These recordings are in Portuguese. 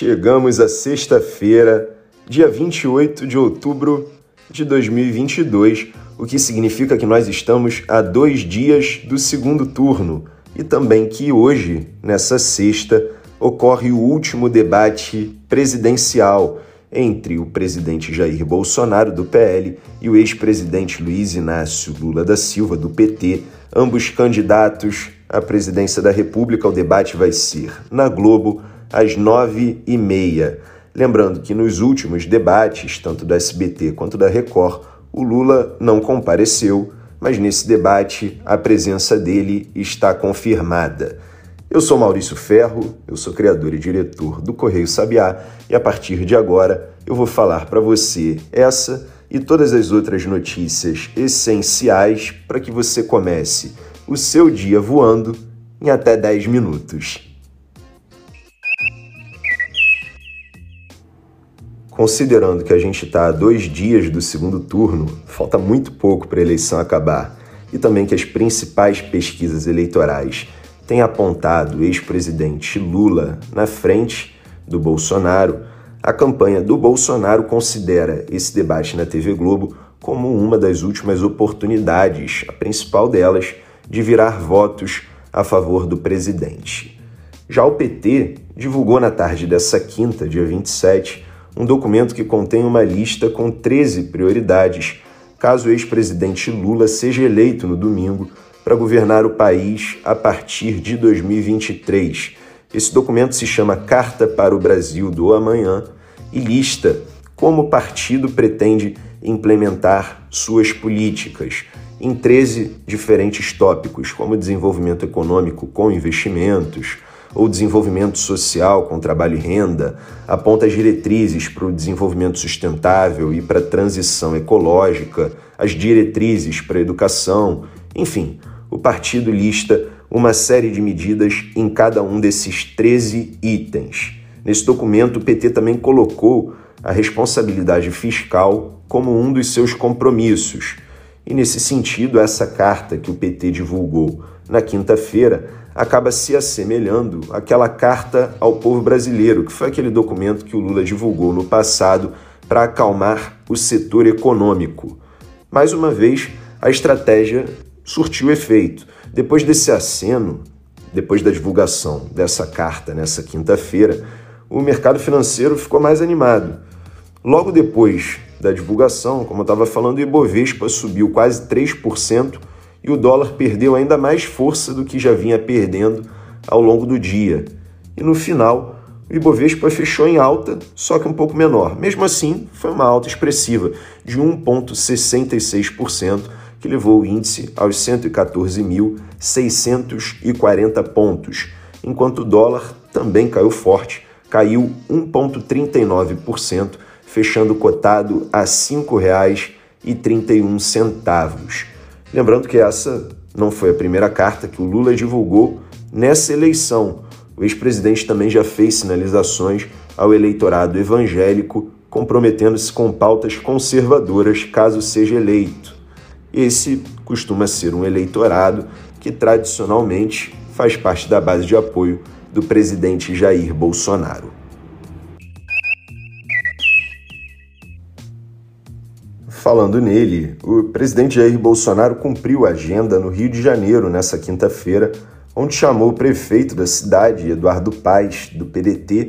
Chegamos a sexta-feira, dia 28 de outubro de 2022, o que significa que nós estamos a dois dias do segundo turno e também que hoje, nessa sexta, ocorre o último debate presidencial entre o presidente Jair Bolsonaro, do PL, e o ex-presidente Luiz Inácio Lula da Silva, do PT, ambos candidatos à presidência da República. O debate vai ser na Globo às nove e meia. Lembrando que nos últimos debates, tanto do SBT quanto da Record, o Lula não compareceu, mas nesse debate a presença dele está confirmada. Eu sou Maurício Ferro, eu sou criador e diretor do Correio Sabiá e a partir de agora eu vou falar para você essa e todas as outras notícias essenciais para que você comece o seu dia voando em até 10 minutos. Considerando que a gente está a dois dias do segundo turno, falta muito pouco para a eleição acabar, e também que as principais pesquisas eleitorais têm apontado o ex-presidente Lula na frente do Bolsonaro, a campanha do Bolsonaro considera esse debate na TV Globo como uma das últimas oportunidades, a principal delas, de virar votos a favor do presidente. Já o PT divulgou na tarde dessa quinta, dia 27, um documento que contém uma lista com 13 prioridades caso o ex-presidente Lula seja eleito no domingo para governar o país a partir de 2023. Esse documento se chama Carta para o Brasil do Amanhã e lista como o partido pretende implementar suas políticas em 13 diferentes tópicos, como desenvolvimento econômico com investimentos, ou desenvolvimento social com trabalho e renda, aponta as diretrizes para o desenvolvimento sustentável e para a transição ecológica, as diretrizes para a educação, enfim, o partido lista uma série de medidas em cada um desses 13 itens. Nesse documento, o PT também colocou a responsabilidade fiscal como um dos seus compromissos. E nesse sentido, essa carta que o PT divulgou na quinta-feira acaba se assemelhando àquela carta ao povo brasileiro, que foi aquele documento que o Lula divulgou no passado para acalmar o setor econômico. Mais uma vez, a estratégia surtiu efeito. Depois desse aceno, depois da divulgação dessa carta nessa quinta-feira, o mercado financeiro ficou mais animado. Logo depois da divulgação, como eu estava falando, o Ibovespa subiu quase 3% e o dólar perdeu ainda mais força do que já vinha perdendo ao longo do dia. E no final, o Ibovespa fechou em alta, só que um pouco menor. Mesmo assim, foi uma alta expressiva de 1,66%, que levou o índice aos 114.640 pontos, enquanto o dólar também caiu forte, caiu 1,39%, fechando cotado a R$ 5,31. Lembrando que essa não foi a primeira carta que o Lula divulgou nessa eleição. O ex-presidente também já fez sinalizações ao eleitorado evangélico, comprometendo-se com pautas conservadoras caso seja eleito. Esse costuma ser um eleitorado que tradicionalmente faz parte da base de apoio do presidente Jair Bolsonaro. Falando nele, o presidente Jair Bolsonaro cumpriu a agenda no Rio de Janeiro nessa quinta-feira, onde chamou o prefeito da cidade, Eduardo Paes, do PDT,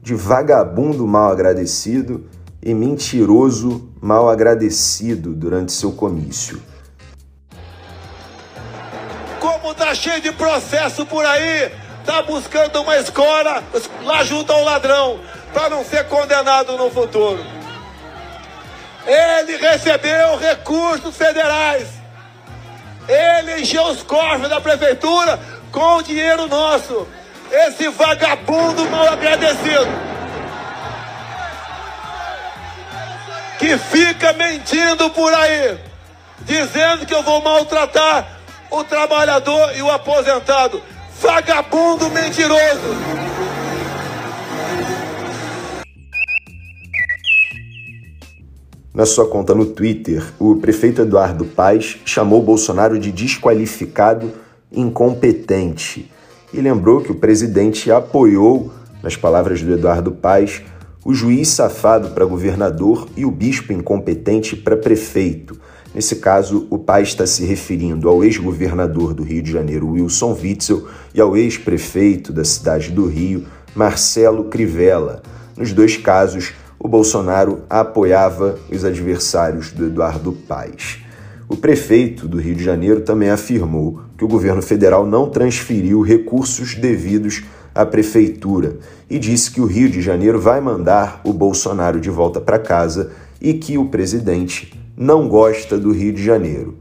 de vagabundo mal agradecido e mentiroso mal agradecido durante seu comício. Como tá cheio de processo por aí, tá buscando uma escola lá junto ao ladrão, para não ser condenado no futuro. Ele recebeu recursos federais. Ele encheu os cofres da prefeitura com o dinheiro nosso. Esse vagabundo mal agradecido. Que fica mentindo por aí, dizendo que eu vou maltratar o trabalhador e o aposentado. Vagabundo mentiroso. Na sua conta no Twitter, o prefeito Eduardo Paes chamou Bolsonaro de desqualificado incompetente e lembrou que o presidente apoiou Nas palavras do Eduardo Paes, o juiz safado para governador e o bispo incompetente para prefeito. Nesse caso, o pai está se referindo ao ex-governador do Rio de Janeiro, Wilson Witzel, e ao ex-prefeito da cidade do Rio, Marcelo Crivella. Nos dois casos, o Bolsonaro apoiava os adversários do Eduardo Paes. O prefeito do Rio de Janeiro também afirmou que o governo federal não transferiu recursos devidos à prefeitura e disse que o Rio de Janeiro vai mandar o Bolsonaro de volta para casa e que o presidente não gosta do Rio de Janeiro.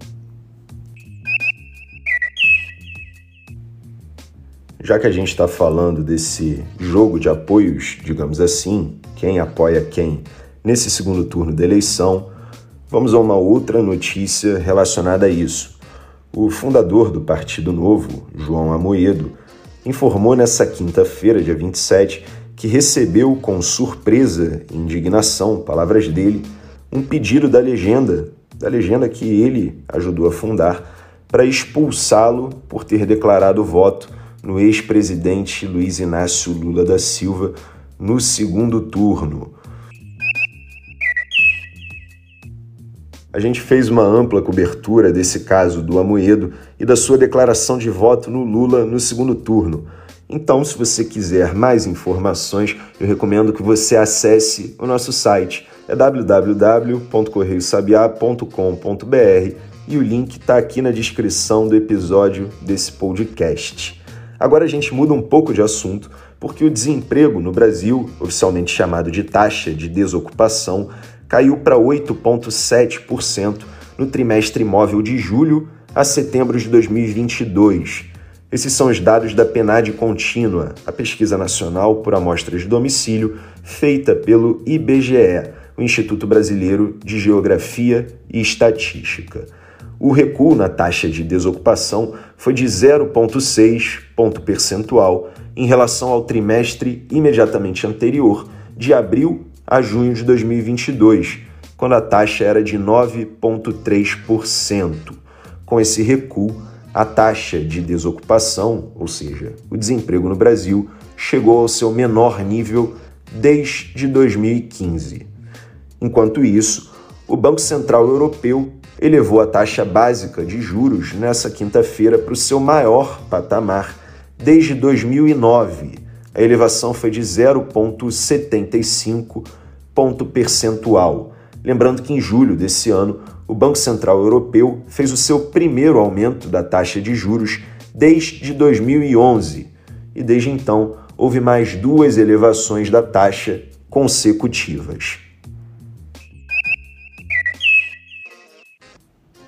Já que a gente está falando desse jogo de apoios, digamos assim, quem apoia quem nesse segundo turno da eleição, vamos a uma outra notícia relacionada a isso. O fundador do Partido Novo, João Amoedo, informou nessa quinta-feira, dia 27, que recebeu com surpresa e indignação, palavras dele, um pedido da legenda, da legenda que ele ajudou a fundar, para expulsá-lo por ter declarado voto no ex-presidente Luiz Inácio Lula da Silva no segundo turno. A gente fez uma ampla cobertura desse caso do Amoedo e da sua declaração de voto no Lula no segundo turno. Então, se você quiser mais informações, eu recomendo que você acesse o nosso site, é www.correiosabiá.com.br e o link está aqui na descrição do episódio desse podcast. Agora a gente muda um pouco de assunto, porque o desemprego no Brasil, oficialmente chamado de taxa de desocupação, caiu para 8,7% no trimestre móvel de julho a setembro de 2022. Esses são os dados da PNAD Contínua, a pesquisa nacional por amostras de domicílio feita pelo IBGE, o Instituto Brasileiro de Geografia e Estatística. O recuo na taxa de desocupação foi de 0,6 ponto percentual em relação ao trimestre imediatamente anterior, de abril a junho de 2022, quando a taxa era de 9,3%. Com esse recuo, a taxa de desocupação, ou seja, o desemprego no Brasil, chegou ao seu menor nível desde 2015. Enquanto isso, o Banco Central Europeu elevou a taxa básica de juros nessa quinta-feira para o seu maior patamar desde 2009. A elevação foi de 0,75 ponto percentual. Lembrando que em julho desse ano, o Banco Central Europeu fez o seu primeiro aumento da taxa de juros desde 2011 e desde então houve mais duas elevações da taxa consecutivas.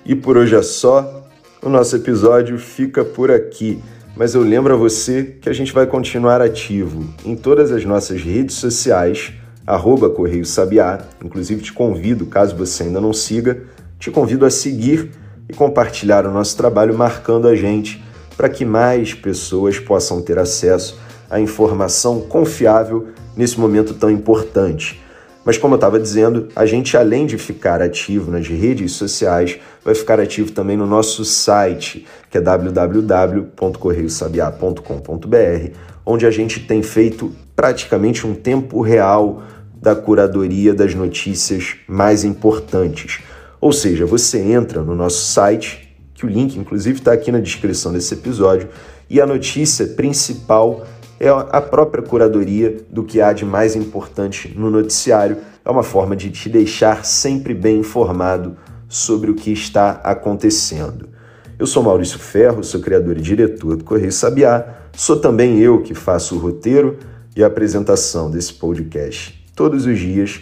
E por hoje é só. O nosso episódio fica por aqui. Mas eu lembro a você que a gente vai continuar ativo em todas as nossas redes sociais, arroba Correio Sabiá. Inclusive te convido, caso você ainda não siga, te convido a seguir e compartilhar o nosso trabalho marcando a gente para que mais pessoas possam ter acesso à informação confiável nesse momento tão importante. Mas como eu estava dizendo, a gente além de ficar ativo nas redes sociais, vai ficar ativo também no nosso site, que é www.correiosabiá.com.br, onde a gente tem feito praticamente um tempo real da curadoria das notícias mais importantes. Ou seja, você entra no nosso site, que o link inclusive está aqui na descrição desse episódio, e a notícia principal é a própria curadoria do que há de mais importante no noticiário. É uma forma de te deixar sempre bem informado sobre o que está acontecendo. Eu sou Maurício Ferro, sou criador e diretor do Correio Sabiá. Sou também eu que faço o roteiro e a apresentação desse podcast todos os dias.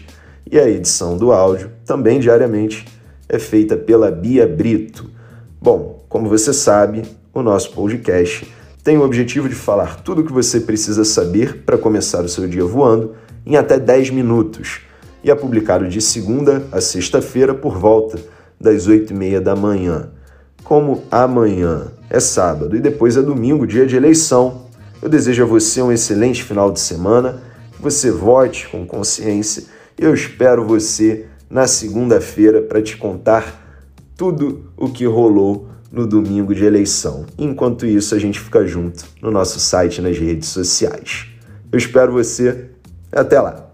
E a edição do áudio, também diariamente, é feita pela Bia Brito. Bom, como você sabe, o nosso podcast tem o objetivo de falar tudo o que você precisa saber para começar o seu dia voando em até 10 minutos e é publicado de segunda a sexta-feira por volta das 8 e meia da manhã. Como amanhã é sábado e depois é domingo, dia de eleição, eu desejo a você um excelente final de semana, que você vote com consciência e eu espero você na segunda-feira para te contar tudo o que rolou no domingo de eleição. Enquanto isso, a gente fica junto no nosso site nas redes sociais. Eu espero você. Até lá!